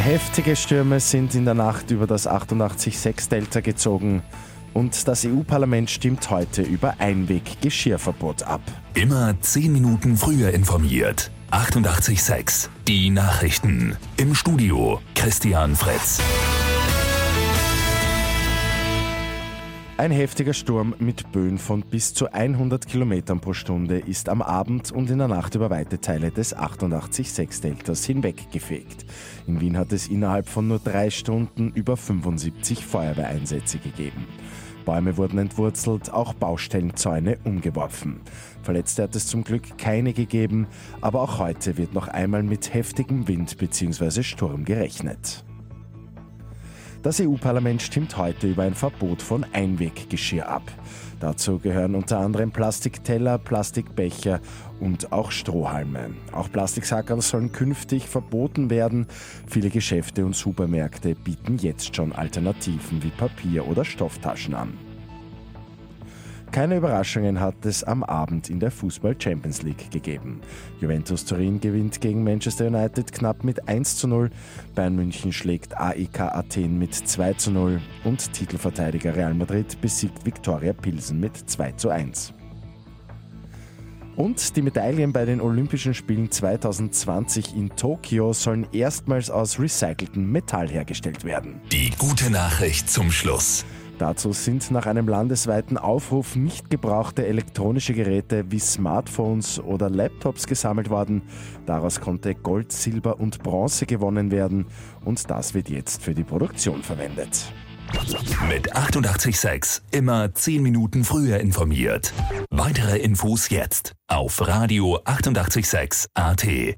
Heftige Stürme sind in der Nacht über das 88.6 Delta gezogen und das EU-Parlament stimmt heute über Einweg-Geschirrverbot ab. Immer 10 Minuten früher informiert. 88.6 Die Nachrichten. Im Studio Christian Fritz. Ein heftiger Sturm mit Böen von bis zu 100 Kilometern pro Stunde ist am Abend und in der Nacht über weite Teile des 88.6 Deltas hinweggefegt. In Wien hat es innerhalb von nur drei Stunden über 75 Feuerwehreinsätze gegeben. Bäume wurden entwurzelt, auch Baustellenzäune umgeworfen. Verletzte hat es zum Glück keine gegeben, aber auch heute wird noch einmal mit heftigem Wind bzw. Sturm gerechnet. Das EU-Parlament stimmt heute über ein Verbot von Einweggeschirr ab. Dazu gehören unter anderem Plastikteller, Plastikbecher und auch Strohhalme. Auch Plastiksackerl sollen künftig verboten werden. Viele Geschäfte und Supermärkte bieten jetzt schon Alternativen wie Papier- oder Stofftaschen an. Keine Überraschungen hat es am Abend in der Fußball Champions League gegeben. Juventus Turin gewinnt gegen Manchester United knapp mit 1 zu 0, Bayern München schlägt AEK Athen mit 2 zu 0 und Titelverteidiger Real Madrid besiegt Viktoria Pilsen mit 2 zu 1. Und die Medaillen bei den Olympischen Spielen 2020 in Tokio sollen erstmals aus recyceltem Metall hergestellt werden. Die gute Nachricht zum Schluss. Dazu sind nach einem landesweiten Aufruf nicht gebrauchte elektronische Geräte wie Smartphones oder Laptops gesammelt worden. Daraus konnte Gold, Silber und Bronze gewonnen werden und das wird jetzt für die Produktion verwendet. Mit 886 immer 10 Minuten früher informiert. Weitere Infos jetzt auf Radio 886 AT.